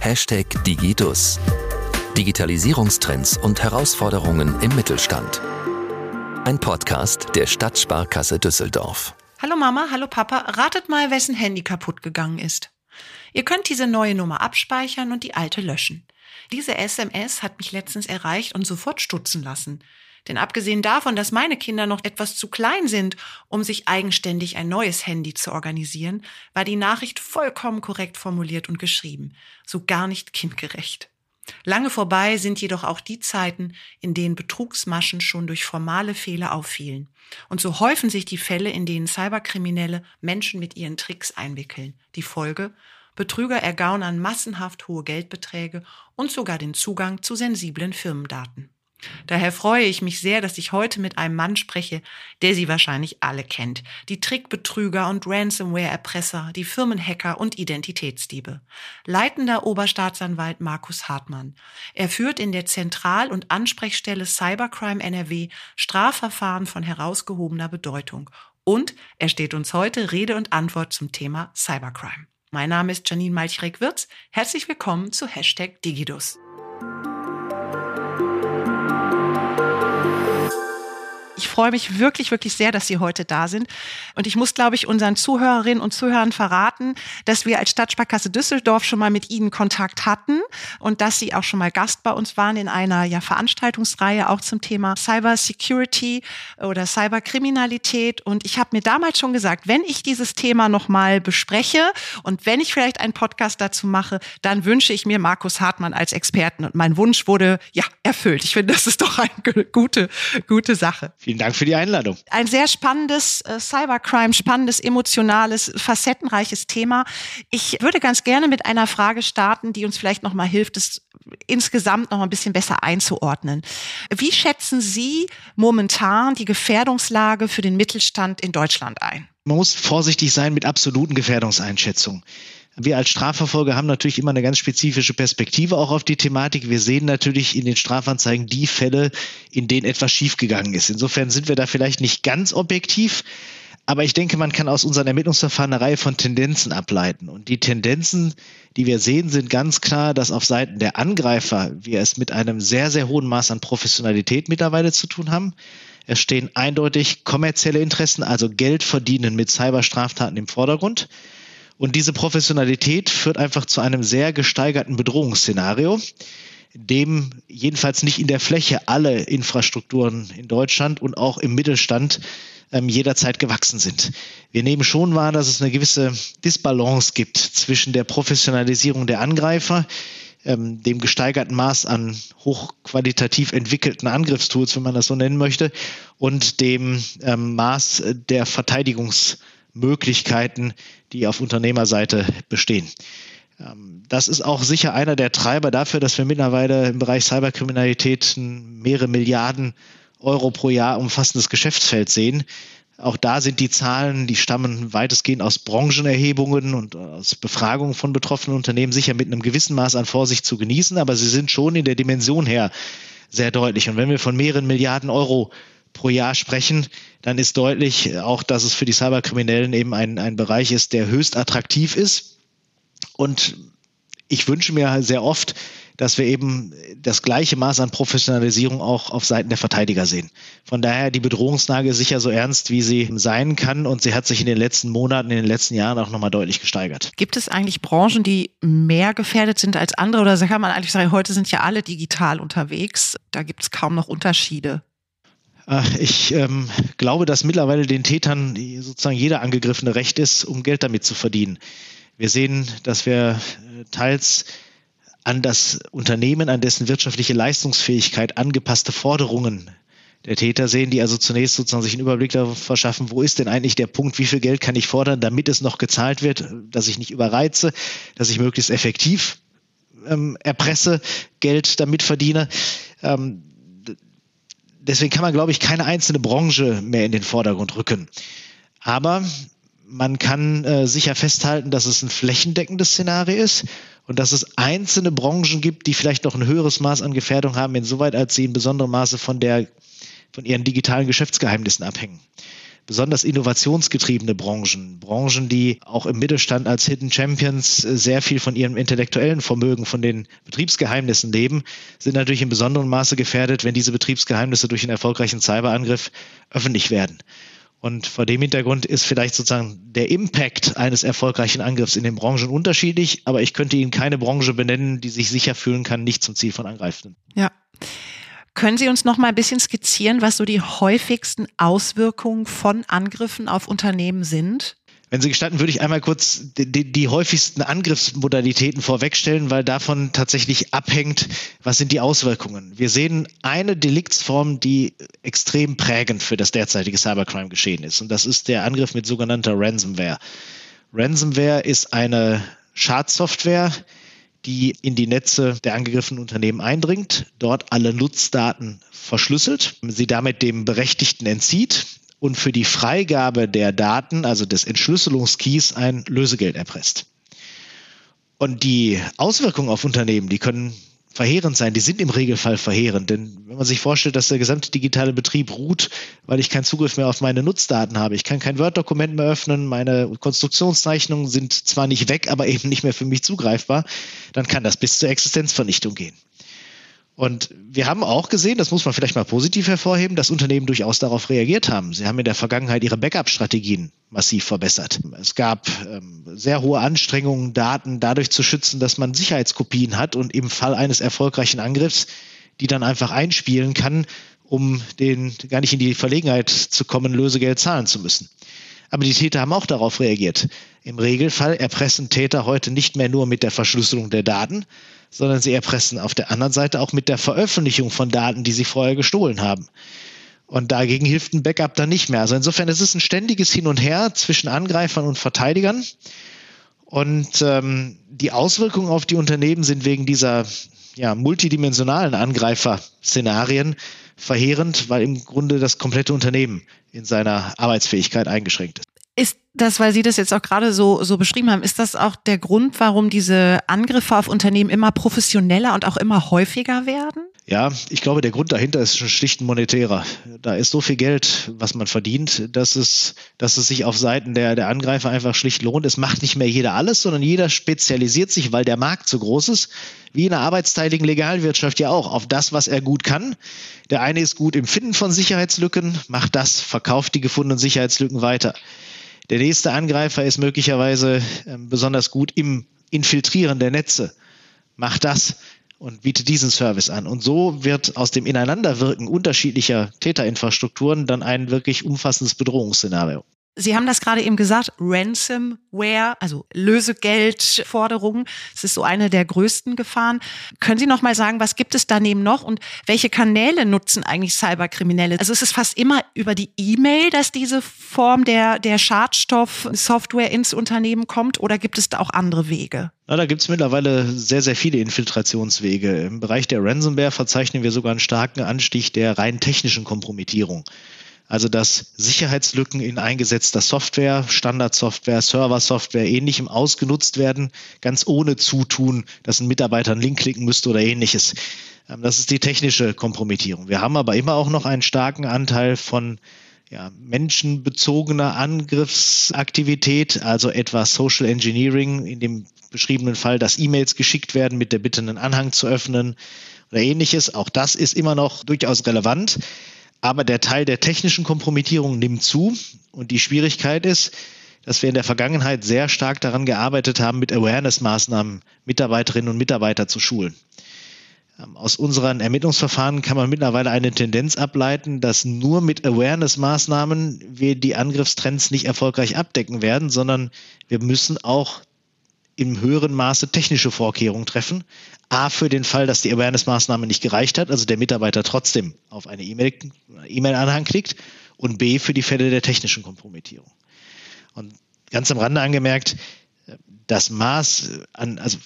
Hashtag Digidus. Digitalisierungstrends und Herausforderungen im Mittelstand. Ein Podcast der Stadtsparkasse Düsseldorf. Hallo Mama, hallo Papa, ratet mal, wessen Handy kaputt gegangen ist. Ihr könnt diese neue Nummer abspeichern und die alte löschen. Diese SMS hat mich letztens erreicht und sofort stutzen lassen. Denn abgesehen davon, dass meine Kinder noch etwas zu klein sind, um sich eigenständig ein neues Handy zu organisieren, war die Nachricht vollkommen korrekt formuliert und geschrieben, so gar nicht kindgerecht. Lange vorbei sind jedoch auch die Zeiten, in denen Betrugsmaschen schon durch formale Fehler auffielen. Und so häufen sich die Fälle, in denen Cyberkriminelle Menschen mit ihren Tricks einwickeln. Die Folge? Betrüger ergaunern massenhaft hohe Geldbeträge und sogar den Zugang zu sensiblen Firmendaten. Daher freue ich mich sehr, dass ich heute mit einem Mann spreche, der Sie wahrscheinlich alle kennt. Die Trickbetrüger und Ransomware-Erpresser, die Firmenhacker und Identitätsdiebe. Leitender Oberstaatsanwalt Markus Hartmann. Er führt in der Zentral- und Ansprechstelle Cybercrime NRW Strafverfahren von herausgehobener Bedeutung. Und er steht uns heute Rede und Antwort zum Thema Cybercrime. Mein Name ist Janine Malchrek-Wirz. Herzlich willkommen zu Hashtag Digidus. Ich freue mich wirklich, wirklich sehr, dass Sie heute da sind. Und ich muss, glaube ich, unseren Zuhörerinnen und Zuhörern verraten, dass wir als Stadtsparkasse Düsseldorf schon mal mit Ihnen Kontakt hatten und dass Sie auch schon mal Gast bei uns waren in einer ja, Veranstaltungsreihe auch zum Thema Cyber Security oder Cyberkriminalität. Und ich habe mir damals schon gesagt, wenn ich dieses Thema nochmal bespreche und wenn ich vielleicht einen Podcast dazu mache, dann wünsche ich mir Markus Hartmann als Experten. Und mein Wunsch wurde ja erfüllt. Ich finde, das ist doch eine gute, gute Sache. Vielen Dank für die Einladung. Ein sehr spannendes äh, Cybercrime, spannendes, emotionales, facettenreiches Thema. Ich würde ganz gerne mit einer Frage starten, die uns vielleicht noch mal hilft, es insgesamt noch ein bisschen besser einzuordnen. Wie schätzen Sie momentan die Gefährdungslage für den Mittelstand in Deutschland ein? Man muss vorsichtig sein mit absoluten Gefährdungseinschätzungen. Wir als Strafverfolger haben natürlich immer eine ganz spezifische Perspektive auch auf die Thematik. Wir sehen natürlich in den Strafanzeigen die Fälle, in denen etwas schiefgegangen ist. Insofern sind wir da vielleicht nicht ganz objektiv. Aber ich denke, man kann aus unseren Ermittlungsverfahren eine Reihe von Tendenzen ableiten. Und die Tendenzen, die wir sehen, sind ganz klar, dass auf Seiten der Angreifer wir es mit einem sehr, sehr hohen Maß an Professionalität mittlerweile zu tun haben. Es stehen eindeutig kommerzielle Interessen, also Geld verdienen mit Cyberstraftaten im Vordergrund. Und diese Professionalität führt einfach zu einem sehr gesteigerten Bedrohungsszenario, dem jedenfalls nicht in der Fläche alle Infrastrukturen in Deutschland und auch im Mittelstand ähm, jederzeit gewachsen sind. Wir nehmen schon wahr, dass es eine gewisse Disbalance gibt zwischen der Professionalisierung der Angreifer, ähm, dem gesteigerten Maß an hochqualitativ entwickelten Angriffstools, wenn man das so nennen möchte, und dem ähm, Maß der Verteidigungs- Möglichkeiten, die auf Unternehmerseite bestehen. Ähm, das ist auch sicher einer der Treiber dafür, dass wir mittlerweile im Bereich Cyberkriminalität mehrere Milliarden Euro pro Jahr umfassendes Geschäftsfeld sehen. Auch da sind die Zahlen, die stammen weitestgehend aus Branchenerhebungen und aus Befragungen von betroffenen Unternehmen sicher mit einem gewissen Maß an Vorsicht zu genießen, aber sie sind schon in der Dimension her sehr deutlich. Und wenn wir von mehreren Milliarden Euro pro Jahr sprechen, dann ist deutlich auch, dass es für die Cyberkriminellen eben ein, ein Bereich ist, der höchst attraktiv ist. Und ich wünsche mir sehr oft, dass wir eben das gleiche Maß an Professionalisierung auch auf Seiten der Verteidiger sehen. Von daher die Bedrohungslage sicher so ernst, wie sie sein kann und sie hat sich in den letzten Monaten, in den letzten Jahren auch nochmal deutlich gesteigert. Gibt es eigentlich Branchen, die mehr gefährdet sind als andere oder kann man eigentlich sagen, heute sind ja alle digital unterwegs, da gibt es kaum noch Unterschiede? Ich ähm, glaube, dass mittlerweile den Tätern sozusagen jeder angegriffene Recht ist, um Geld damit zu verdienen. Wir sehen, dass wir äh, teils an das Unternehmen, an dessen wirtschaftliche Leistungsfähigkeit angepasste Forderungen der Täter sehen, die also zunächst sozusagen sich einen Überblick darüber verschaffen, wo ist denn eigentlich der Punkt, wie viel Geld kann ich fordern, damit es noch gezahlt wird, dass ich nicht überreize, dass ich möglichst effektiv ähm, erpresse, Geld damit verdiene. Ähm, deswegen kann man, glaube ich, keine einzelne Branche mehr in den Vordergrund rücken. Aber man kann äh, sicher festhalten, dass es ein flächendeckendes Szenario ist und dass es einzelne Branchen gibt, die vielleicht noch ein höheres Maß an Gefährdung haben, insoweit als sie in besonderem Maße von der von ihren digitalen Geschäftsgeheimnissen abhängen. Besonders innovationsgetriebene Branchen, Branchen, die auch im Mittelstand als Hidden Champions sehr viel von ihrem intellektuellen Vermögen, von den Betriebsgeheimnissen leben, sind natürlich in besonderem Maße gefährdet, wenn diese Betriebsgeheimnisse durch einen erfolgreichen Cyberangriff öffentlich werden. Und vor dem Hintergrund ist vielleicht sozusagen der Impact eines erfolgreichen Angriffs in den Branchen unterschiedlich, aber ich könnte Ihnen keine Branche benennen, die sich sicher fühlen kann, nicht zum Ziel von Angreifenden. Ja. Können Sie uns noch mal ein bisschen skizzieren, was so die häufigsten Auswirkungen von Angriffen auf Unternehmen sind? Wenn Sie gestatten, würde ich einmal kurz die, die, häufigsten Angriffsmodalitäten vorwegstellen, weil davon tatsächlich abhängt, was sind die Auswirkungen. Wir sehen eine Deliktsform, die extrem prägend für das derzeitige Cybercrime-Geschehen ist. Und das ist der Angriff mit sogenannter Ransomware. Ransomware ist eine Schadsoftware, die in die Netze der angegriffenen Unternehmen eindringt, dort alle Nutzdaten verschlüsselt, sie damit dem Berechtigten entzieht und für die Freigabe der Daten, also des Entschlüsselungskeys, ein Lösegeld erpresst. Und die Auswirkungen auf Unternehmen, die können verheerend sein, die sind im Regelfall verheerend. Denn wenn man sich vorstellt, dass der gesamte digitale Betrieb ruht, weil ich keinen Zugriff mehr auf meine Nutzdaten habe, ich kann kein Word-Dokument mehr öffnen, meine Konstruktionszeichnungen sind zwar nicht weg, aber eben nicht mehr für mich zugreifbar, dann kann das bis zur Existenzvernichtung gehen. Und wir haben auch gesehen, das muss man vielleicht mal positiv hervorheben, dass Unternehmen durchaus darauf reagiert haben. Sie haben in der Vergangenheit ihre Backup-Strategien massiv verbessert. Es gab ähm, sehr hohe Anstrengungen, Daten dadurch zu schützen, dass man Sicherheitskopien hat und im Fall eines erfolgreichen Angriffs die dann einfach einspielen kann, um den gar nicht in die Verlegenheit zu kommen, Lösegeld zahlen zu müssen. Aber die Täter haben auch darauf reagiert. Im Regelfall erpressen Täter heute nicht mehr nur mit der Verschlüsselung der Daten, sondern sie erpressen auf der anderen Seite auch mit der Veröffentlichung von Daten, die sie vorher gestohlen haben. Und dagegen hilft ein Backup dann nicht mehr. Also insofern ist es ein ständiges Hin und Her zwischen Angreifern und Verteidigern. Und ähm, die Auswirkungen auf die Unternehmen sind wegen dieser ja, multidimensionalen Angreifer-Szenarien verheerend, weil im Grunde das komplette Unternehmen in seiner Arbeitsfähigkeit eingeschränkt ist. Ist das, weil Sie das jetzt auch gerade so, so beschrieben haben, ist das auch der Grund, warum diese Angriffe auf Unternehmen immer professioneller und auch immer häufiger werden? Ja, ich glaube, der Grund dahinter ist schlicht ein monetärer. Da ist so viel Geld, was man verdient, dass es, dass es sich auf Seiten der, der Angreifer einfach schlicht lohnt. Es macht nicht mehr jeder alles, sondern jeder spezialisiert sich, weil der Markt so groß ist, wie in der arbeitsteiligen Legalwirtschaft ja auch, auf das, was er gut kann. Der eine ist gut im Finden von Sicherheitslücken, macht das, verkauft die gefundenen Sicherheitslücken weiter. Der nächste Angreifer ist möglicherweise ähm, besonders gut im Infiltrieren der Netze. Macht das und bietet diesen Service an. Und so wird aus dem Ineinanderwirken unterschiedlicher Täterinfrastrukturen dann ein wirklich umfassendes Bedrohungsszenario. Sie haben das gerade eben gesagt, Ransomware, also Lösegeldforderungen, das ist so eine der größten Gefahren. Können Sie noch mal sagen, was gibt es daneben noch und welche Kanäle nutzen eigentlich Cyberkriminelle? Also ist es fast immer über die E-Mail, dass diese Form der, der Schadstoff-Software ins Unternehmen kommt oder gibt es da auch andere Wege? Na, da gibt es mittlerweile sehr, sehr viele Infiltrationswege. Im Bereich der Ransomware verzeichnen wir sogar einen starken Anstieg der rein technischen Kompromittierung. Also dass Sicherheitslücken in eingesetzter Software, Standardsoftware, Serversoftware, ähnlichem ausgenutzt werden, ganz ohne Zutun, dass ein Mitarbeiter einen Link klicken müsste oder ähnliches. Ähm, das ist die technische Kompromittierung. Wir haben aber immer auch noch einen starken Anteil von ja, menschenbezogener Angriffsaktivität, also etwa Social Engineering, in dem beschriebenen Fall, dass E-Mails geschickt werden mit der Bitte, einen Anhang zu öffnen oder ähnliches. Auch das ist immer noch durchaus relevant. Aber der Teil der technischen Kompromittierung nimmt zu und die Schwierigkeit ist, dass wir in der Vergangenheit sehr stark daran gearbeitet haben, mit Awareness-Maßnahmen Mitarbeiterinnen und Mitarbeiter zu schulen. Ähm, aus unseren Ermittlungsverfahren kann man mittlerweile eine Tendenz ableiten, dass nur mit Awareness-Maßnahmen wir die Angriffstrends nicht erfolgreich abdecken werden, sondern wir müssen auch im höheren Maße technische Vorkehrungen treffen. A, für den Fall, dass die Awareness-Maßnahme nicht gereicht hat, also der Mitarbeiter trotzdem auf eine E-Mail-Anhang klickt. Und B, für die Fälle der technischen Kompromittierung. Und ganz am Rande angemerkt, das Maß an, also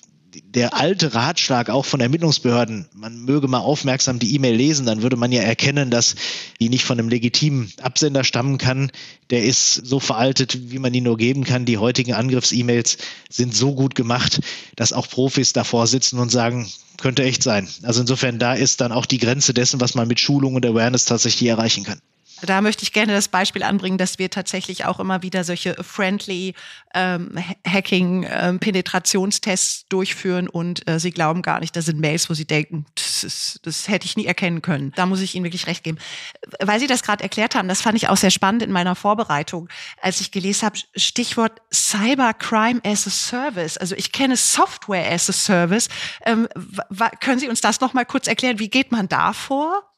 der alte Ratschlag auch von Ermittlungsbehörden, man möge mal aufmerksam die E-Mail lesen, dann würde man ja erkennen, dass die nicht von einem legitimen Absender stammen kann. Der ist so veraltet, wie man ihn nur geben kann. Die heutigen Angriffs-E-Mails sind so gut gemacht, dass auch Profis davor sitzen und sagen, könnte echt sein. Also insofern, da ist dann auch die Grenze dessen, was man mit Schulung und Awareness tatsächlich erreichen kann. Da möchte ich gerne das Beispiel anbringen, dass wir tatsächlich auch immer wieder solche friendly ähm, Hacking-Penetrationstests ähm, durchführen und äh, sie glauben gar nicht, das sind Mails, wo sie denken, das, ist, das hätte ich nie erkennen können. Da muss ich Ihnen wirklich recht geben. Weil Sie das gerade erklärt haben, das fand ich auch sehr spannend in meiner Vorbereitung, als ich gelesen habe, Stichwort Cybercrime as a Service. Also ich kenne Software as a Service. Ähm, können Sie uns das noch mal kurz erklären? Wie geht man da vor?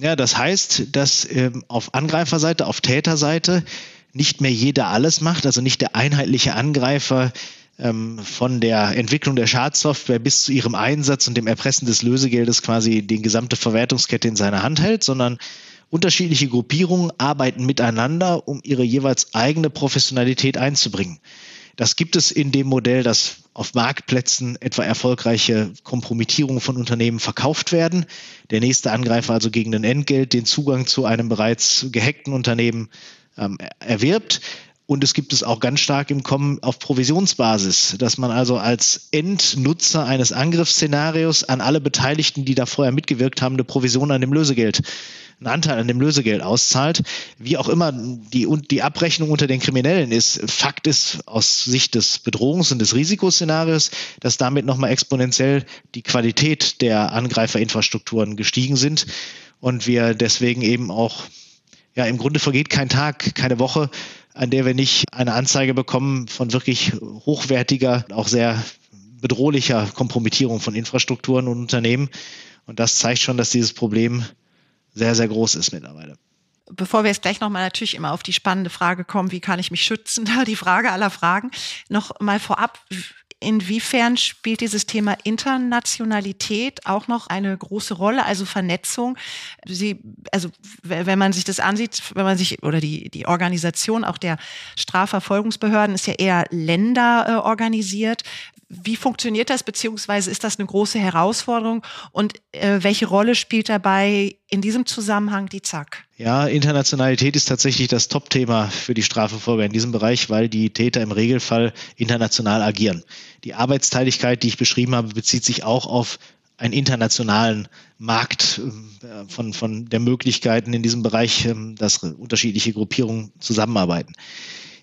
Ja, das heißt, dass ähm, auf Angreiferseite, auf Täterseite nicht mehr jeder alles macht, also nicht der einheitliche Angreifer ähm, von der Entwicklung der Schadsoftware bis zu ihrem Einsatz und dem Erpressen des Lösegeldes quasi die gesamte Verwertungskette in seiner Hand hält, sondern unterschiedliche Gruppierungen arbeiten miteinander, um ihre jeweils eigene Professionalität einzubringen. Das gibt es in dem Modell, dass auf Marktplätzen etwa erfolgreiche Kompromittierungen von Unternehmen verkauft werden. Der nächste Angreifer also gegen ein Entgelt den Zugang zu einem bereits gehackten Unternehmen ähm, erwirbt. Und es gibt es auch ganz stark im Kommen auf Provisionsbasis, dass man also als Endnutzer eines Angriffsszenarios an alle Beteiligten, die da vorher mitgewirkt haben, eine Provision an dem Lösegeld, einen Anteil an dem Lösegeld auszahlt. Wie auch immer die, die Abrechnung unter den Kriminellen ist, Fakt ist aus Sicht des Bedrohungs- und des Risikoszenarios, dass damit nochmal exponentiell die Qualität der Angreiferinfrastrukturen gestiegen sind und wir deswegen eben auch ja, im Grunde vergeht kein Tag, keine Woche, an der wir nicht eine Anzeige bekommen von wirklich hochwertiger, auch sehr bedrohlicher Kompromittierung von Infrastrukturen und Unternehmen. Und das zeigt schon, dass dieses Problem sehr, sehr groß ist mittlerweile. Bevor wir jetzt gleich nochmal natürlich immer auf die spannende Frage kommen, wie kann ich mich schützen, die Frage aller Fragen, noch mal vorab, Inwiefern spielt dieses Thema Internationalität auch noch eine große Rolle, also Vernetzung? Sie, also wenn man sich das ansieht, wenn man sich oder die die Organisation auch der Strafverfolgungsbehörden ist ja eher Länder äh, organisiert. Wie funktioniert das, beziehungsweise ist das eine große Herausforderung und äh, welche Rolle spielt dabei in diesem Zusammenhang die ZAK? Ja, Internationalität ist tatsächlich das Top-Thema für die Strafverfolger in diesem Bereich, weil die Täter im Regelfall international agieren. Die Arbeitsteiligkeit, die ich beschrieben habe, bezieht sich auch auf einen internationalen Markt äh, von, von der Möglichkeiten in diesem Bereich, ähm, dass unterschiedliche Gruppierungen zusammenarbeiten.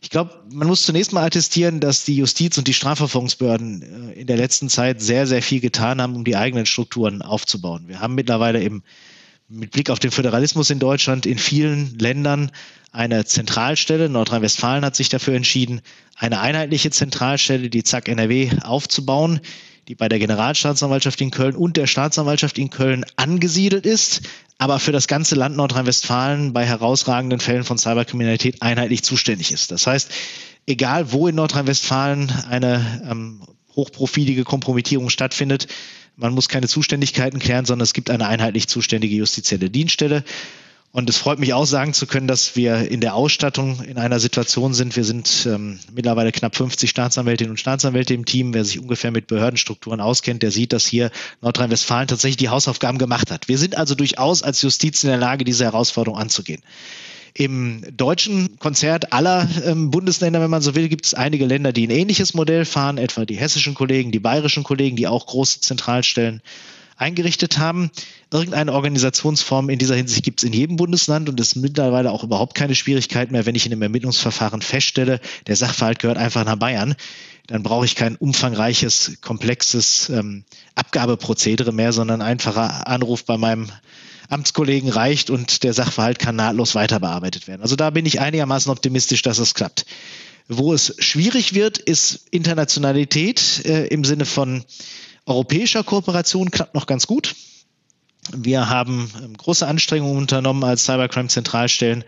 Ich glaube, man muss zunächst mal attestieren, dass die Justiz und die Strafverfolgungsbehörden äh, in der letzten Zeit sehr, sehr viel getan haben, um die eigenen Strukturen aufzubauen. Wir haben mittlerweile im, mit Blick auf den Föderalismus in Deutschland in vielen Ländern eine Zentralstelle. Nordrhein-Westfalen hat sich dafür entschieden, eine einheitliche Zentralstelle, die ZAK NRW, aufzubauen, die bei der Generalstaatsanwaltschaft in Köln und der Staatsanwaltschaft in Köln angesiedelt ist, aber für das ganze Land Nordrhein-Westfalen bei herausragenden Fällen von Cyberkriminalität einheitlich zuständig ist. Das heißt, egal wo in Nordrhein-Westfalen eine ähm, hochprofilige Kompromittierung stattfindet, man muss keine Zuständigkeiten klären, sondern es gibt eine einheitlich zuständige justizielle Dienststelle. Und es freut mich auch sagen zu können, dass wir in der Ausstattung in einer Situation sind. Wir sind ähm, mittlerweile knapp 50 Staatsanwältinnen und Staatsanwälte im Team. Wer sich ungefähr mit Behördenstrukturen auskennt, der sieht, dass hier Nordrhein-Westfalen tatsächlich die Hausaufgaben gemacht hat. Wir sind also durchaus als Justiz in der Lage, diese Herausforderung anzugehen. Im deutschen Konzert aller ähm, Bundesländer, wenn man so will, gibt es einige Länder, die ein ähnliches Modell fahren, etwa die hessischen Kollegen, die bayerischen Kollegen, die auch große Zentralstellen eingerichtet haben. Irgendeine Organisationsform in dieser Hinsicht gibt es in jedem Bundesland und es ist mittlerweile auch überhaupt keine Schwierigkeit mehr, wenn ich in einem Ermittlungsverfahren feststelle, der Sachverhalt gehört einfach nach Bayern. Dann brauche ich kein umfangreiches, komplexes ähm, Abgabeprozedere mehr, sondern ein einfacher Anruf bei meinem Amtskollegen reicht und der Sachverhalt kann nahtlos weiter bearbeitet werden. Also da bin ich einigermaßen optimistisch, dass es klappt. Wo es schwierig wird, ist Internationalität äh, im Sinne von europäischer Kooperation klappt noch ganz gut. Wir haben ähm, große Anstrengungen unternommen als Cybercrime-Zentralstellen,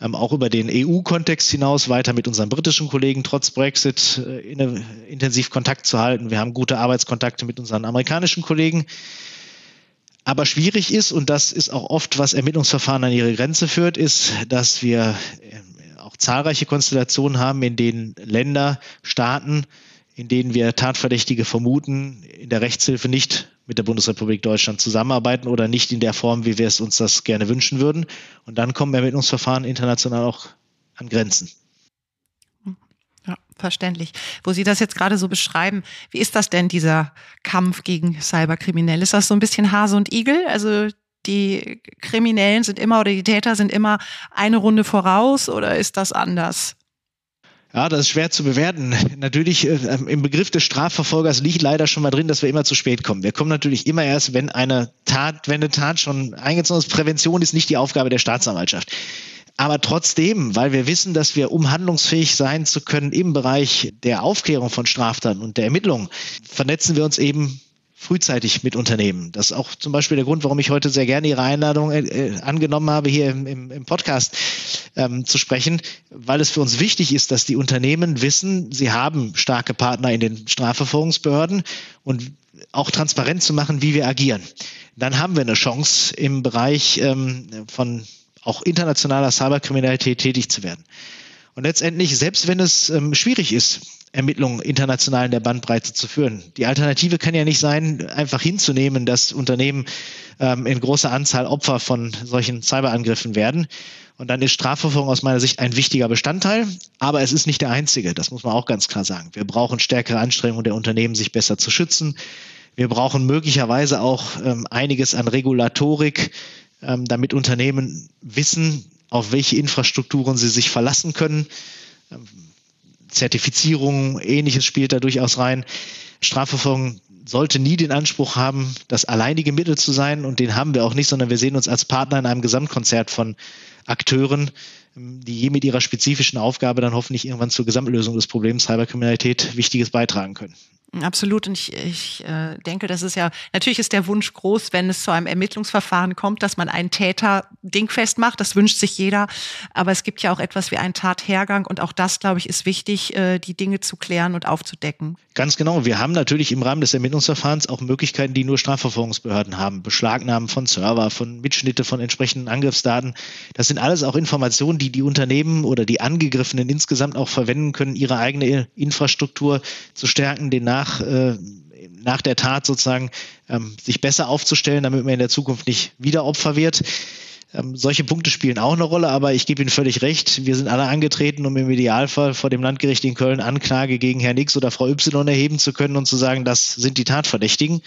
ähm, auch über den EU-Kontext hinaus weiter mit unseren britischen Kollegen trotz Brexit äh, intensiv Kontakt zu halten. Wir haben gute Arbeitskontakte mit unseren amerikanischen Kollegen. Aber schwierig ist, und das ist auch oft, was Ermittlungsverfahren an ihre Grenze führt, ist, dass wir äh, auch zahlreiche Konstellationen haben, in denen Länder, Staaten in denen wir Tatverdächtige vermuten, in der Rechtshilfe nicht mit der Bundesrepublik Deutschland zusammenarbeiten oder nicht in der Form, wie wir es uns das gerne wünschen würden. Und dann kommen Ermittlungsverfahren international auch an Grenzen. Ja, verständlich. Wo Sie das jetzt gerade so beschreiben, wie ist das denn, dieser Kampf gegen Cyberkriminelle? Ist das so ein bisschen Hase und Igel? Also die Kriminellen sind immer oder die Täter sind immer eine Runde voraus oder ist das anders? Ja, das ist schwer zu bewerten. Natürlich, äh, im Begriff des Strafverfolgers liegt leider schon mal drin, dass wir immer zu spät kommen. Wir kommen natürlich immer erst, wenn eine Tat, wenn eine Tat schon eingezogen ist. Prävention ist nicht die Aufgabe der Staatsanwaltschaft. Aber trotzdem, weil wir wissen, dass wir, um handlungsfähig sein zu können im Bereich der Aufklärung von Straftaten und der Ermittlung, vernetzen wir uns eben frühzeitig mit Unternehmen. Das ist auch zum Beispiel der Grund, warum ich heute sehr gerne Ihre Einladung äh, äh, angenommen habe, hier im, im, Podcast ähm, zu sprechen, weil es für uns wichtig ist, dass die Unternehmen wissen, sie haben starke Partner in den Strafverfolgungsbehörden und auch transparent zu machen, wie wir agieren. Dann haben wir eine Chance im Bereich ähm, von auch internationaler Cyberkriminalität tätig zu werden. Und letztendlich, selbst wenn es ähm, schwierig ist, Ermittlungen international in der Bandbreite zu führen. Die Alternative kann ja nicht sein, einfach hinzunehmen, dass Unternehmen ähm, in großer Anzahl Opfer von solchen Cyberangriffen werden. Und dann ist Strafverfolgung aus meiner Sicht ein wichtiger Bestandteil, aber es ist nicht der einzige. Das muss man auch ganz klar sagen. Wir brauchen stärkere Anstrengungen der Unternehmen, sich besser zu schützen. Wir brauchen möglicherweise auch ähm, einiges an Regulatorik, ähm, damit Unternehmen wissen, auf welche Infrastrukturen sie sich verlassen können. Ähm, Zertifizierung, ähnliches spielt da durchaus rein. Strafverfolgung sollte nie den Anspruch haben, das alleinige Mittel zu sein und den haben wir auch nicht, sondern wir sehen uns als Partner in einem Gesamtkonzert von Akteuren, die je mit ihrer spezifischen Aufgabe dann hoffentlich irgendwann zur Gesamtlösung des Problems Cyberkriminalität Wichtiges beitragen können. Absolut. Und ich, ich äh, denke, das ist ja, natürlich ist der Wunsch groß, wenn es zu einem Ermittlungsverfahren kommt, dass man einen Täter dingfest macht. Das wünscht sich jeder. Aber es gibt ja auch etwas wie einen Tathergang. Und auch das, glaube ich, ist wichtig, äh, die Dinge zu klären und aufzudecken. Ganz genau. Wir haben natürlich im Rahmen des Ermittlungsverfahrens auch Möglichkeiten, die nur Strafverfolgungsbehörden haben. Beschlagnahmen von Server, von Mitschnitte von entsprechenden Angriffsdaten. Das sind alles auch Informationen, die die Unternehmen oder die Angegriffenen insgesamt auch verwenden können, ihre eigene Infrastruktur zu stärken, den Nach nach, äh, nach der Tat sozusagen ähm, sich besser aufzustellen, damit man in der Zukunft nicht wieder Opfer wird. Ähm, solche Punkte spielen auch eine Rolle, aber ich gebe Ihnen völlig recht. Wir sind alle angetreten, um im Idealfall vor dem Landgericht in Köln Anklage gegen Herrn X oder Frau Y erheben zu können und zu sagen, das sind die Tatverdächtigen.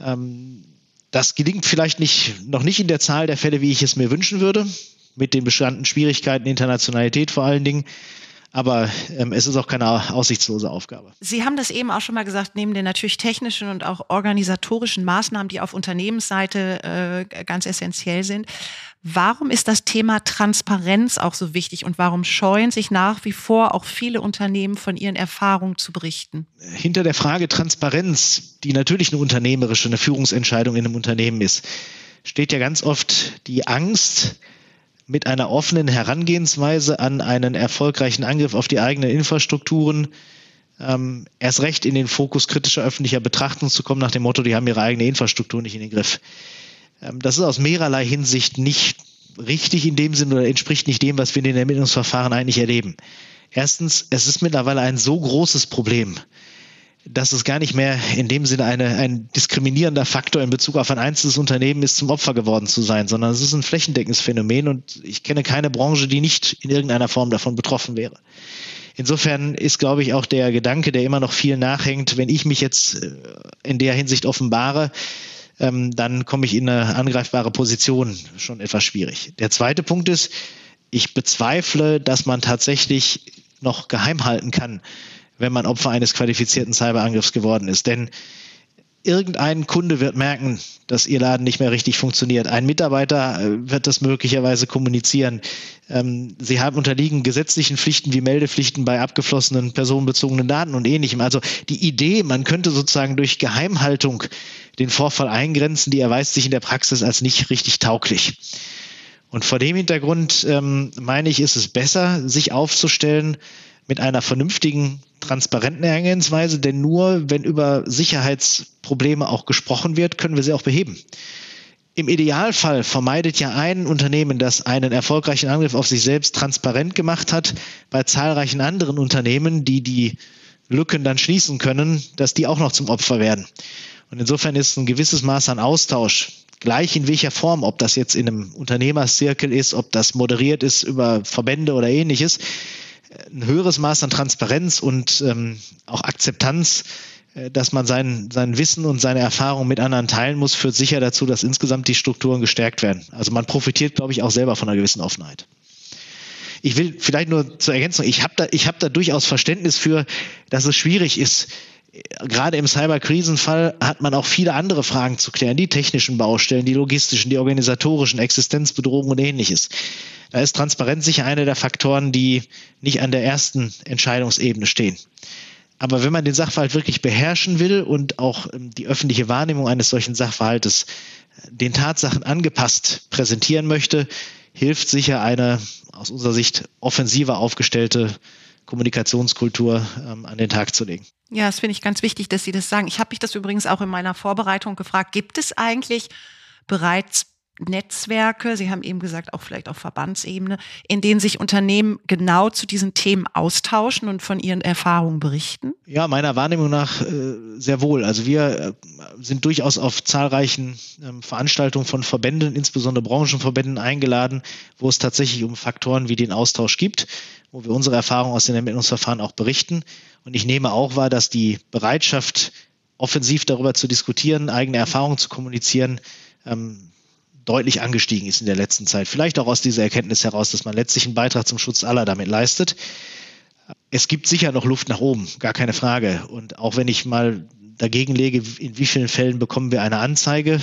Ähm, das gelingt vielleicht nicht, noch nicht in der Zahl der Fälle, wie ich es mir wünschen würde, mit den bestandenen Schwierigkeiten, Internationalität vor allen Dingen. Aber ähm, es ist auch keine aussichtslose Aufgabe. Sie haben das eben auch schon mal gesagt, neben den natürlich technischen und auch organisatorischen Maßnahmen, die auf Unternehmensseite äh, ganz essentiell sind. Warum ist das Thema Transparenz auch so wichtig und warum scheuen sich nach wie vor auch viele Unternehmen von ihren Erfahrungen zu berichten? Hinter der Frage Transparenz, die natürlich eine unternehmerische, eine Führungsentscheidung in einem Unternehmen ist, steht ja ganz oft die Angst, mit einer offenen Herangehensweise an einen erfolgreichen Angriff auf die eigenen Infrastrukturen ähm, erst recht in den Fokus kritischer öffentlicher Betrachtung zu kommen, nach dem Motto, die haben ihre eigene Infrastruktur nicht in den Griff. Ähm, das ist aus mehrerlei Hinsicht nicht richtig in dem Sinn oder entspricht nicht dem, was wir in den Ermittlungsverfahren eigentlich erleben. Erstens, es ist mittlerweile ein so großes Problem, dass es gar nicht mehr in dem Sinne eine, ein diskriminierender Faktor in Bezug auf ein einzelnes Unternehmen ist, zum Opfer geworden zu sein, sondern es ist ein flächendeckendes Phänomen und ich kenne keine Branche, die nicht in irgendeiner Form davon betroffen wäre. Insofern ist, glaube ich, auch der Gedanke, der immer noch viel nachhängt, wenn ich mich jetzt äh, in der Hinsicht offenbare, ähm, dann komme ich in eine angreifbare Position, schon etwas schwierig. Der zweite Punkt ist, ich bezweifle, dass man tatsächlich noch geheim halten kann, wenn man Opfer eines qualifizierten Cyberangriffs geworden ist. Denn irgendein Kunde wird merken, dass ihr Laden nicht mehr richtig funktioniert. Ein Mitarbeiter äh, wird das möglicherweise kommunizieren. Ähm, sie haben unterliegen gesetzlichen Pflichten wie Meldepflichten bei abgeflossenen personenbezogenen Daten und ähnlichem. Also die Idee, man könnte sozusagen durch Geheimhaltung den Vorfall eingrenzen, die erweist sich in der Praxis als nicht richtig tauglich. Und vor dem Hintergrund ähm, meine ich, ist es besser, sich aufzustellen mit einer vernünftigen, transparenten Herangehensweise, denn nur wenn über Sicherheitsprobleme auch gesprochen wird, können wir sie auch beheben. Im Idealfall vermeidet ja ein Unternehmen, das einen erfolgreichen Angriff auf sich selbst transparent gemacht hat, bei zahlreichen anderen Unternehmen, die die Lücken dann schließen können, dass die auch noch zum Opfer werden. Und insofern ist ein gewisses Maß an Austausch, gleich in welcher Form, ob das jetzt in einem Unternehmerszirkel ist, ob das moderiert ist über Verbände oder ähnliches, ein höheres Maß an Transparenz und ähm, auch Akzeptanz äh, dass man sein, sein Wissen und seine Erfahrung mit anderen teilen muss, führt sicher dazu, dass insgesamt die Strukturen gestärkt werden. Also man profitiert, glaube ich, auch selber von einer gewissen Offenheit. Ich will vielleicht nur zur Ergänzung, ich habe da, ich hab da durchaus Verständnis für, dass es schwierig ist, gerade im Cyberkrisenfall hat man auch viele andere Fragen zu klären, die technischen Baustellen, die logistischen, die organisatorischen, Existenzbedrohungen und ähnliches. Da ist Transparenz sicher einer der Faktoren, die nicht an der ersten Entscheidungsebene stehen. Aber wenn man den Sachverhalt wirklich beherrschen will und auch ähm, die öffentliche Wahrnehmung eines solchen Sachverhaltes den Tatsachen angepasst präsentieren möchte, hilft sicher eine aus unserer Sicht offensiver aufgestellte Kommunikationskultur ähm, an den Tag zu legen. Ja, das finde ich ganz wichtig, dass Sie das sagen. Ich habe mich das übrigens auch in meiner Vorbereitung gefragt. Gibt es eigentlich bereits Netzwerke, Sie haben eben gesagt, auch vielleicht auf Verbandsebene, in denen sich Unternehmen genau zu diesen Themen austauschen und von ihren Erfahrungen berichten? Ja, meiner Wahrnehmung nach äh, sehr wohl. Also wir äh, sind durchaus auf zahlreichen ähm, Veranstaltungen von Verbänden, insbesondere Branchenverbänden, eingeladen, wo es tatsächlich um Faktoren wie den Austausch gibt, wo wir unsere Erfahrungen aus den Ermittlungsverfahren auch berichten. Und ich nehme auch wahr, dass die Bereitschaft, offensiv darüber zu diskutieren, eigene Erfahrungen zu kommunizieren, ähm, deutlich angestiegen ist in der letzten Zeit. Vielleicht auch aus dieser Erkenntnis heraus, dass man letztlich einen Beitrag zum Schutz aller damit leistet. Es gibt sicher noch Luft nach oben, gar keine Frage. Und auch wenn ich mal dagegen lege, in wie vielen Fällen bekommen wir eine Anzeige,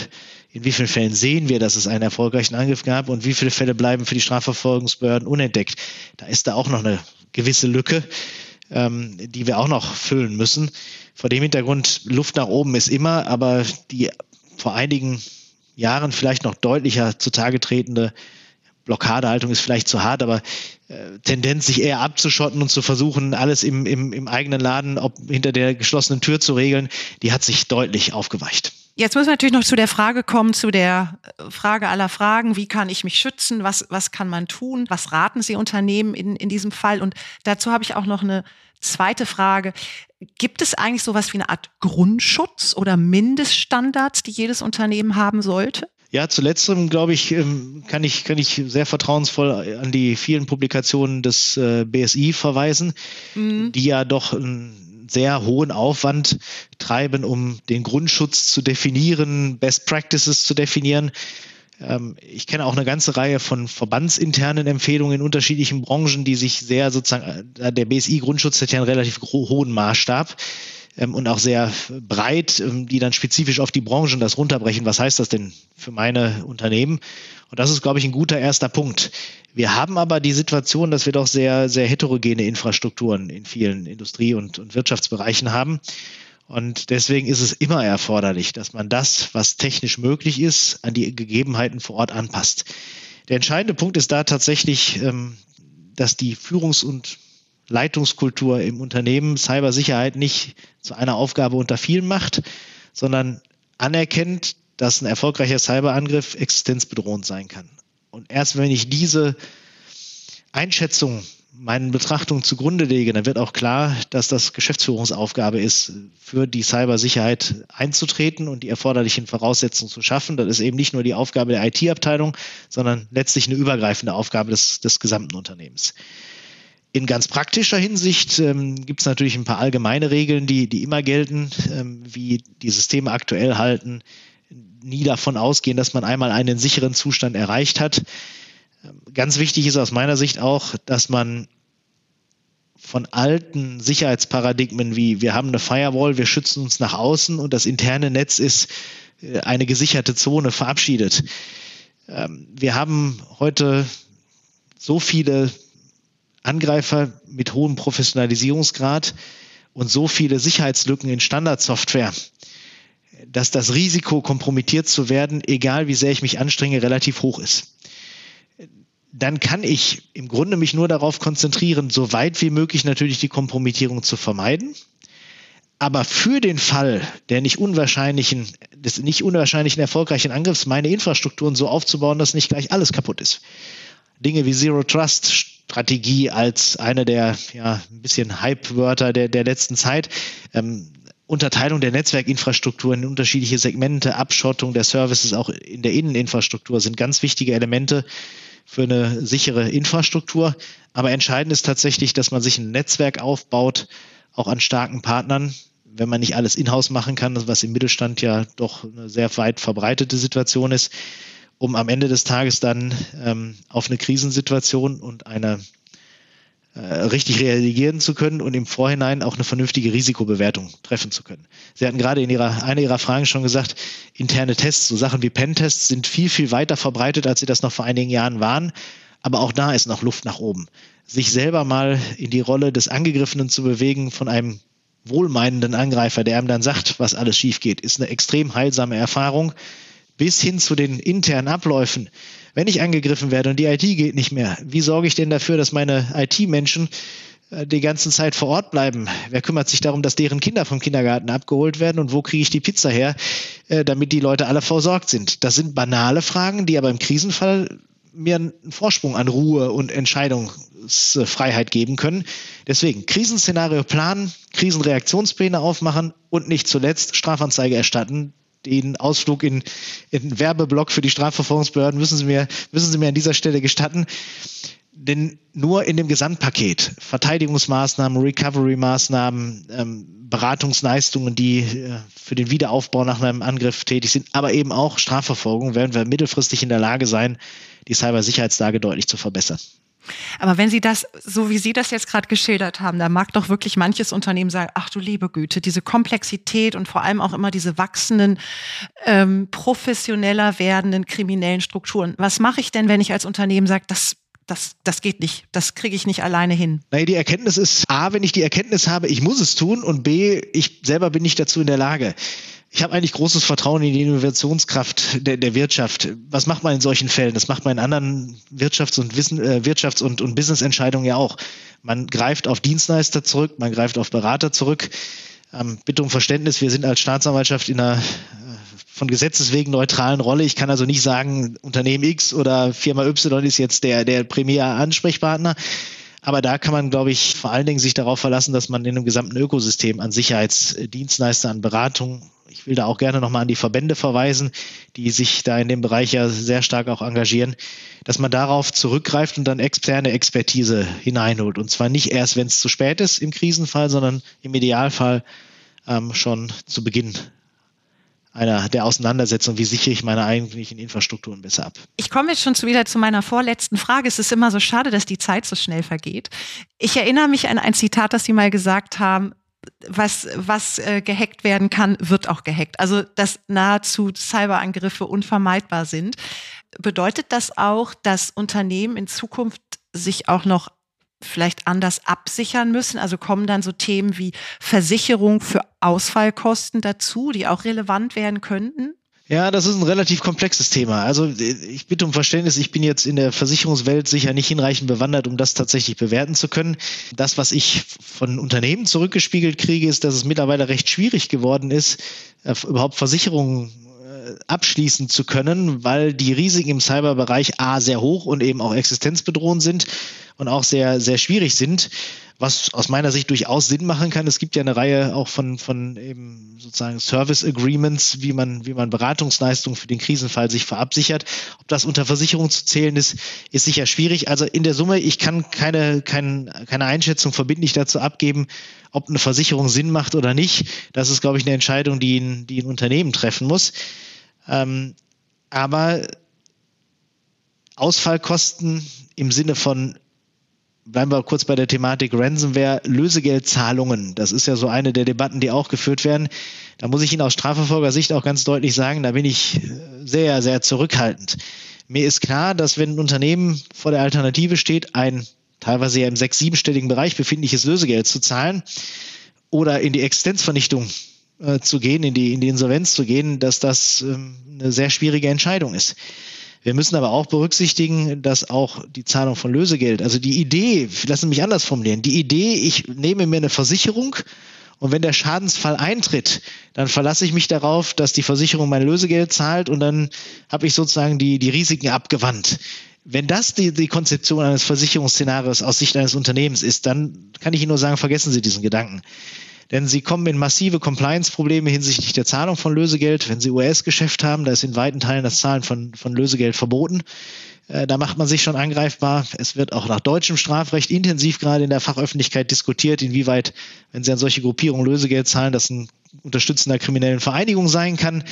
in wie vielen Fällen sehen wir, dass es einen erfolgreichen Angriff gab und wie viele Fälle bleiben für die Strafverfolgungsbehörden unentdeckt. Da ist da auch noch eine gewisse Lücke, ähm, die wir auch noch füllen müssen. Vor dem Hintergrund, Luft nach oben ist immer, aber die vor einigen Jahren vielleicht noch deutlicher zutage tretende Blockadehaltung ist vielleicht zu hart, aber äh, Tendenz, sich eher abzuschotten und zu versuchen, alles im, im, im eigenen Laden, ob hinter der geschlossenen Tür zu regeln, die hat sich deutlich aufgeweicht. Jetzt müssen wir natürlich noch zu der Frage kommen, zu der äh, Frage aller Fragen. Wie kann ich mich schützen? Was, was kann man tun? Was raten Sie Unternehmen in, in diesem Fall? Und dazu habe ich auch noch eine zweite Frage. Gibt es eigentlich sowas wie eine Art Grundschutz oder Mindeststandards, die jedes Unternehmen haben sollte? Ja, zuletzt, glaube ich, ähm, kann ich, kann ich sehr vertrauensvoll an die vielen Publikationen des äh, BSI verweisen, mhm. die ja doch einen sehr hohen Aufwand treiben, um den Grundschutz zu definieren, Best Practices zu definieren. Ähm, ich kenne auch eine ganze Reihe von verbandsinternen Empfehlungen in unterschiedlichen Branchen, die sich sehr sozusagen, äh, der BSI-Grundschutz hat ja einen relativ hohen Maßstab ähm, und auch sehr breit, ähm, die dann spezifisch auf die Branchen das runterbrechen. Was heißt das denn für meine Unternehmen? Und das ist, glaube ich, ein guter erster Punkt. Wir haben aber die Situation, dass wir doch sehr, sehr heterogene Infrastrukturen in vielen Industrie- und, und Wirtschaftsbereichen haben. Und deswegen ist es immer erforderlich, dass man das, was technisch möglich ist, an die Gegebenheiten vor Ort anpasst. Der entscheidende Punkt ist da tatsächlich, ähm, dass die Führungs- und Leitungskultur im Unternehmen Cybersicherheit nicht zu einer Aufgabe unter vielen macht, sondern anerkennt, dass ein erfolgreicher Cyberangriff existenzbedrohend sein kann. Und erst wenn ich diese Einschätzung meinen Betrachtungen zugrunde lege, dann wird auch klar, dass das Geschäftsführungsaufgabe ist, für die Cybersicherheit einzutreten und die erforderlichen Voraussetzungen zu schaffen. Das ist eben nicht nur die Aufgabe der IT-Abteilung, sondern letztlich eine übergreifende Aufgabe des, des gesamten Unternehmens. In ganz praktischer Hinsicht ähm, gibt es natürlich ein paar allgemeine Regeln, die, die immer gelten, ähm, wie die Systeme aktuell halten, nie davon ausgehen, dass man einmal einen sicheren Zustand erreicht hat. Ähm, ganz wichtig ist aus meiner Sicht auch, dass man von alten Sicherheitsparadigmen wie wir haben eine Firewall, wir schützen uns nach außen und das interne Netz ist äh, eine gesicherte Zone verabschiedet. Ähm, wir haben heute so viele Angreifer mit hohem Professionalisierungsgrad und so viele Sicherheitslücken in Standardsoftware, dass das Risiko, kompromittiert zu werden, egal wie sehr ich mich anstrenge, relativ hoch ist dann kann ich im Grunde mich nur darauf konzentrieren, so weit wie möglich natürlich die Kompromittierung zu vermeiden. Aber für den Fall der nicht unwahrscheinlichen, des nicht unwahrscheinlichen erfolgreichen Angriffs meine Infrastrukturen so aufzubauen, dass nicht gleich alles kaputt ist. Dinge wie Zero Trust Strategie als eine der ja ein bisschen Hype-Wörter der, der letzten Zeit. Ähm, Unterteilung der Netzwerkinfrastruktur in unterschiedliche Segmente, Abschottung der Services auch in der Inneninfrastruktur sind ganz wichtige Elemente, für eine sichere Infrastruktur. Aber entscheidend ist tatsächlich, dass man sich ein Netzwerk aufbaut, auch an starken Partnern, wenn man nicht alles in-house machen kann, was im Mittelstand ja doch eine sehr weit verbreitete Situation ist, um am Ende des Tages dann ähm, auf eine Krisensituation und eine richtig reagieren zu können und im Vorhinein auch eine vernünftige Risikobewertung treffen zu können. Sie hatten gerade in ihrer, einer Ihrer Fragen schon gesagt, interne Tests, so Sachen wie Pentests sind viel, viel weiter verbreitet, als sie das noch vor einigen Jahren waren. Aber auch da ist noch Luft nach oben. Sich selber mal in die Rolle des Angegriffenen zu bewegen von einem wohlmeinenden Angreifer, der einem dann sagt, was alles schief geht, ist eine extrem heilsame Erfahrung. Bis hin zu den internen Abläufen. Wenn ich angegriffen werde und die IT geht nicht mehr, wie sorge ich denn dafür, dass meine IT-Menschen äh, die ganze Zeit vor Ort bleiben? Wer kümmert sich darum, dass deren Kinder vom Kindergarten abgeholt werden und wo kriege ich die Pizza her, äh, damit die Leute alle versorgt sind? Das sind banale Fragen, die aber im Krisenfall mir einen Vorsprung an Ruhe und Entscheidungsfreiheit geben können. Deswegen Krisenszenario planen, Krisenreaktionspläne aufmachen und nicht zuletzt Strafanzeige erstatten. Den Ausflug in, in Werbeblock für die Strafverfolgungsbehörden müssen Sie mir, müssen Sie mir an dieser Stelle gestatten. Denn nur in dem Gesamtpaket Verteidigungsmaßnahmen, Recovery-Maßnahmen, ähm, Beratungsleistungen, die äh, für den Wiederaufbau nach einem Angriff tätig sind, aber eben auch Strafverfolgung, werden wir mittelfristig in der Lage sein, die Cybersicherheitslage deutlich zu verbessern. Aber wenn Sie das, so wie Sie das jetzt gerade geschildert haben, da mag doch wirklich manches Unternehmen sagen, ach du liebe Güte, diese Komplexität und vor allem auch immer diese wachsenden, ähm, professioneller werdenden kriminellen Strukturen. Was mache ich denn, wenn ich als Unternehmen sage, das das, das geht nicht. Das kriege ich nicht alleine hin. Naja, die Erkenntnis ist A, wenn ich die Erkenntnis habe, ich muss es tun und B, ich selber bin nicht dazu in der Lage ich habe eigentlich großes Vertrauen in die Innovationskraft der, der Wirtschaft. Was macht man in solchen Fällen? Das macht man in anderen Wirtschafts- und Wissen, äh, Wirtschafts- und, und Business-Entscheidungen ja auch. Man greift auf Dienstleister zurück, man greift auf Berater zurück. Ähm, bitte um Verständnis, wir sind als Staatsanwaltschaft in einer äh, von Gesetzes wegen neutralen Rolle. Ich kann also nicht sagen, Unternehmen X oder Firma Y ist jetzt der, der Premier-Ansprechpartner. Aber da kann man, glaube ich, vor allen Dingen sich darauf verlassen, dass man in einem gesamten Ökosystem an Sicherheitsdienstleister, an Beratung, ich will da auch gerne nochmal an die Verbände verweisen, die sich da in dem Bereich ja sehr stark auch engagieren, dass man darauf zurückgreift und dann externe Expertise hineinholt. Und zwar nicht erst, wenn es zu spät ist im Krisenfall, sondern im Idealfall ähm, schon zu Beginn einer der Auseinandersetzung, wie sichere ich meine eigentlichen Infrastrukturen besser ab. Ich komme jetzt schon wieder zu meiner vorletzten Frage. Es ist immer so schade, dass die Zeit so schnell vergeht. Ich erinnere mich an ein Zitat, das Sie mal gesagt haben, was, was äh, gehackt werden kann, wird auch gehackt. Also, dass nahezu Cyberangriffe unvermeidbar sind. Bedeutet das auch, dass Unternehmen in Zukunft sich auch noch vielleicht anders absichern müssen? Also kommen dann so Themen wie Versicherung für Ausfallkosten dazu, die auch relevant werden könnten? Ja, das ist ein relativ komplexes Thema. Also ich bitte um Verständnis, ich bin jetzt in der Versicherungswelt sicher nicht hinreichend bewandert, um das tatsächlich bewerten zu können. Das, was ich von Unternehmen zurückgespiegelt kriege, ist, dass es mittlerweile recht schwierig geworden ist, äh, überhaupt Versicherungen äh, abschließen zu können, weil die Risiken im Cyberbereich A sehr hoch und eben auch existenzbedrohend sind und auch sehr, sehr schwierig sind, was aus meiner Sicht durchaus Sinn machen kann. Es gibt ja eine Reihe auch von, von eben sozusagen Service Agreements, wie man, wie man Beratungsleistungen für den Krisenfall sich verabsichert. Ob das unter Versicherung zu zählen ist, ist sicher schwierig. Also in der Summe, ich kann keine, keine, keine Einschätzung verbindlich dazu abgeben, ob eine Versicherung Sinn macht oder nicht. Das ist, glaube ich, eine Entscheidung, die ein, die ein Unternehmen treffen muss. Ähm, aber Ausfallkosten im Sinne von bleiben wir kurz bei der Thematik Ransomware, Lösegeldzahlungen. Das ist ja so eine der Debatten, die auch geführt werden. Da muss ich Ihnen aus Strafverfolgersicht auch ganz deutlich sagen, da bin ich sehr, sehr zurückhaltend. Mir ist klar, dass wenn ein Unternehmen vor der Alternative steht, ein teilweise ja im sechs-, siebenstelligen Bereich befindliches Lösegeld zu zahlen oder in die Existenzvernichtung äh, zu gehen, in die, in die Insolvenz zu gehen, dass das ähm, eine sehr schwierige Entscheidung ist. Wir müssen aber auch berücksichtigen, dass auch die Zahlung von Lösegeld, also die Idee, lassen Sie mich anders formulieren, die Idee, ich nehme mir eine Versicherung und wenn der Schadensfall eintritt, dann verlasse ich mich darauf, dass die Versicherung mein Lösegeld zahlt und dann habe ich sozusagen die, die Risiken abgewandt. Wenn das die, die Konzeption eines Versicherungsszenarios aus Sicht eines Unternehmens ist, dann kann ich Ihnen nur sagen, vergessen Sie diesen Gedanken denn sie kommen in massive Compliance-Probleme hinsichtlich der Zahlung von Lösegeld. Wenn sie US-Geschäft haben, da ist in weiten Teilen das Zahlen von, von Lösegeld verboten. Äh, da macht man sich schon angreifbar. Es wird auch nach deutschem Strafrecht intensiv gerade in der Fachöffentlichkeit diskutiert, inwieweit, wenn Sie an solche Gruppierungen Lösegeld zahlen, das ein unterstützender kriminellen Vereinigung sein kann.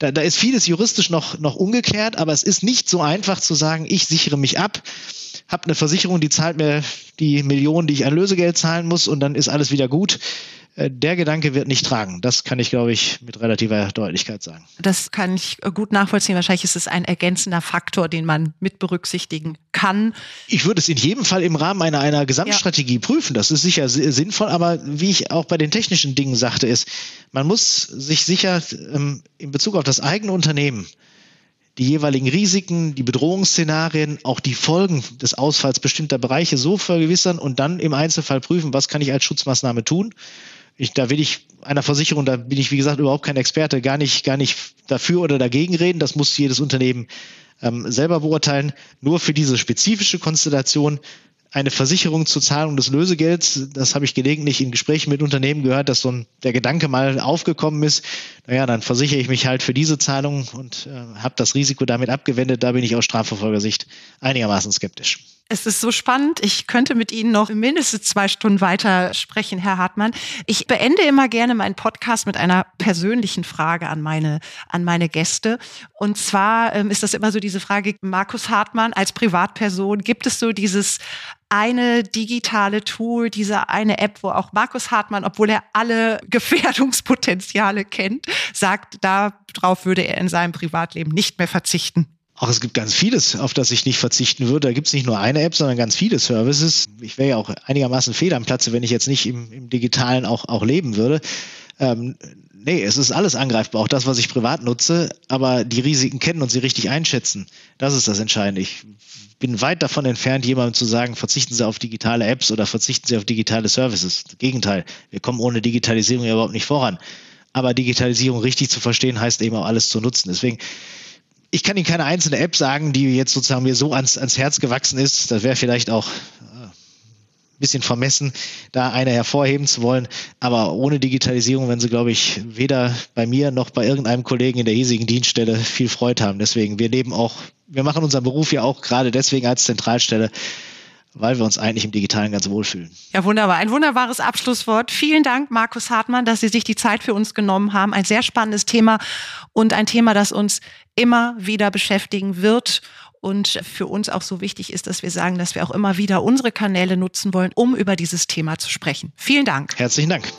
Da, da ist vieles juristisch noch, noch ungeklärt, aber es ist nicht so einfach zu sagen, ich sichere mich ab, habe eine Versicherung, die zahlt mir die Millionen, die ich an Lösegeld zahlen muss und dann ist alles wieder gut. Äh, der Gedanke wird nicht tragen. Das kann ich, glaube ich, mit relativer Deutlichkeit sagen. Das kann ich gut nachvollziehen. Wahrscheinlich ist es ein ergänzender Faktor, den man mit berücksichtigen kann. Ich würde es in jedem Fall im Rahmen einer, einer Gesamtstrategie ja. prüfen. Das ist sicher sinnvoll. Aber wie ich auch bei den technischen Dingen sagte, ist, man muss sich sicher ähm, in Bezug auf das eigene Unternehmen die jeweiligen Risiken, die Bedrohungsszenarien, auch die Folgen des Ausfalls bestimmter Bereiche so vergewissern und dann im Einzelfall prüfen, was kann ich als Schutzmaßnahme tun ich, da will ich einer Versicherung, da bin ich wie gesagt überhaupt kein Experte, gar nicht, gar nicht dafür oder dagegen reden. Das muss jedes Unternehmen ähm, selber beurteilen. Nur für diese spezifische Konstellation eine Versicherung zur Zahlung des Lösegelds, das habe ich gelegentlich in Gesprächen mit Unternehmen gehört, dass so ein, der Gedanke mal aufgekommen ist, naja, dann versichere ich mich halt für diese Zahlung und äh, habe das Risiko damit abgewendet. Da bin ich aus Strafverfolgersicht einigermaßen skeptisch. Es ist so spannend. Ich könnte mit Ihnen noch mindestens zwei Stunden weiter sprechen, Herr Hartmann. Ich beende immer gerne meinen Podcast mit einer persönlichen Frage an meine, an meine Gäste. Und zwar ähm, ist das immer so diese Frage, Markus Hartmann als Privatperson, gibt es so dieses eine digitale Tool, diese eine App, wo auch Markus Hartmann, obwohl er alle Gefährdungspotenziale kennt, sagt, darauf würde er in seinem Privatleben nicht mehr verzichten. Auch es gibt ganz vieles, auf das ich nicht verzichten würde. Da gibt es nicht nur eine App, sondern ganz viele Services. Ich wäre ja auch einigermaßen fehl am Platze, wenn ich jetzt nicht im, im Digitalen auch, auch leben würde. Ähm, nee, es ist alles angreifbar, auch das, was ich privat nutze, aber die Risiken kennen und sie richtig einschätzen. Das ist das Entscheidende. Ich bin weit davon entfernt, jemandem zu sagen, verzichten Sie auf digitale Apps oder verzichten Sie auf digitale Services. Im Gegenteil, wir kommen ohne Digitalisierung ja überhaupt nicht voran. Aber Digitalisierung richtig zu verstehen, heißt eben auch alles zu nutzen. Deswegen ich kann Ihnen keine einzelne App sagen, die jetzt sozusagen mir so ans, ans Herz gewachsen ist. Das wäre vielleicht auch ein äh, bisschen vermessen, da eine hervorheben zu wollen. Aber ohne Digitalisierung werden Sie, glaube ich, weder bei mir noch bei irgendeinem Kollegen in der hiesigen Dienststelle viel Freude haben. Deswegen, wir leben auch, wir machen unseren Beruf ja auch gerade deswegen als Zentralstelle, weil wir uns eigentlich im Digitalen ganz wohlfühlen. Ja, wunderbar. Ein wunderbares Abschlusswort. Vielen Dank, Markus Hartmann, dass Sie sich die Zeit für uns genommen haben. Ein sehr spannendes Thema und ein Thema, das uns immer wieder beschäftigen wird und für uns auch so wichtig ist, dass wir sagen, dass wir auch immer wieder unsere Kanäle nutzen wollen, um über dieses Thema zu sprechen. Vielen Dank. Herzlichen Dank.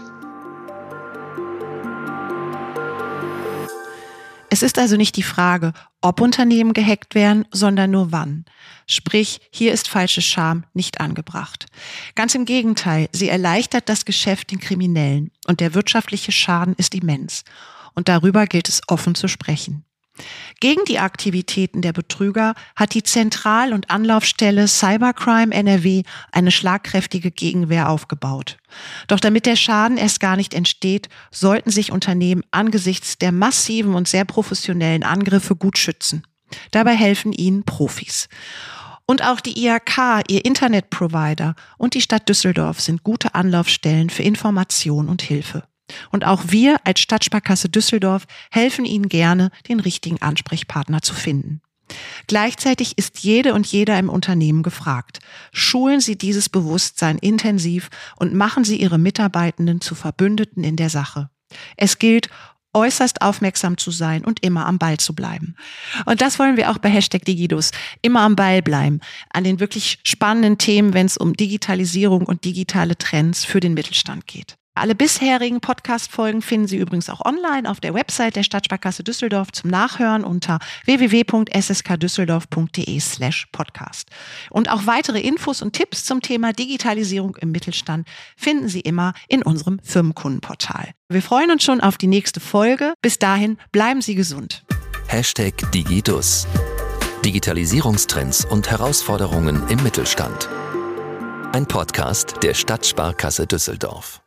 Es ist also nicht die Frage, ob Unternehmen gehackt werden, sondern nur wann. Sprich, hier ist falsche Scham nicht angebracht. Ganz im Gegenteil, sie erleichtert das Geschäft den Kriminellen und der wirtschaftliche Schaden ist immens. Und darüber gilt es offen zu sprechen. Gegen die Aktivitäten der Betrüger hat die Zentral- und Anlaufstelle Cybercrime NRW eine schlagkräftige Gegenwehr aufgebaut. Doch damit der Schaden erst gar nicht entsteht, sollten sich Unternehmen angesichts der massiven und sehr professionellen Angriffe gut schützen. Dabei helfen ihnen Profis. Und auch die IHK, ihr Internetprovider und die Stadt Düsseldorf sind gute Anlaufstellen für Information und Hilfe. Und auch wir als Stadtsparkasse Düsseldorf helfen Ihnen gerne, den richtigen Ansprechpartner zu finden. Gleichzeitig ist jede und jeder im Unternehmen gefragt. Schulen Sie dieses Bewusstsein intensiv und machen Sie Ihre Mitarbeitenden zu Verbündeten in der Sache. Es gilt, äußerst aufmerksam zu sein und immer am Ball zu bleiben. Und das wollen wir auch bei Hashtag Digidus. Immer am Ball bleiben. An den wirklich spannenden Themen, wenn es um Digitalisierung und digitale Trends für den Mittelstand geht. Alle bisherigen Podcast-Folgen finden Sie übrigens auch online auf der Website der Stadtsparkasse Düsseldorf zum Nachhören unter www.sskdüsseldorf.de slash podcast. Und auch weitere Infos und Tipps zum Thema Digitalisierung im Mittelstand finden Sie immer in unserem Firmenkundenportal. Wir freuen uns schon auf die nächste Folge. Bis dahin bleiben Sie gesund. Hashtag Digidus. Digitalisierungstrends und Herausforderungen im Mittelstand. Ein Podcast der Stadtsparkasse Düsseldorf.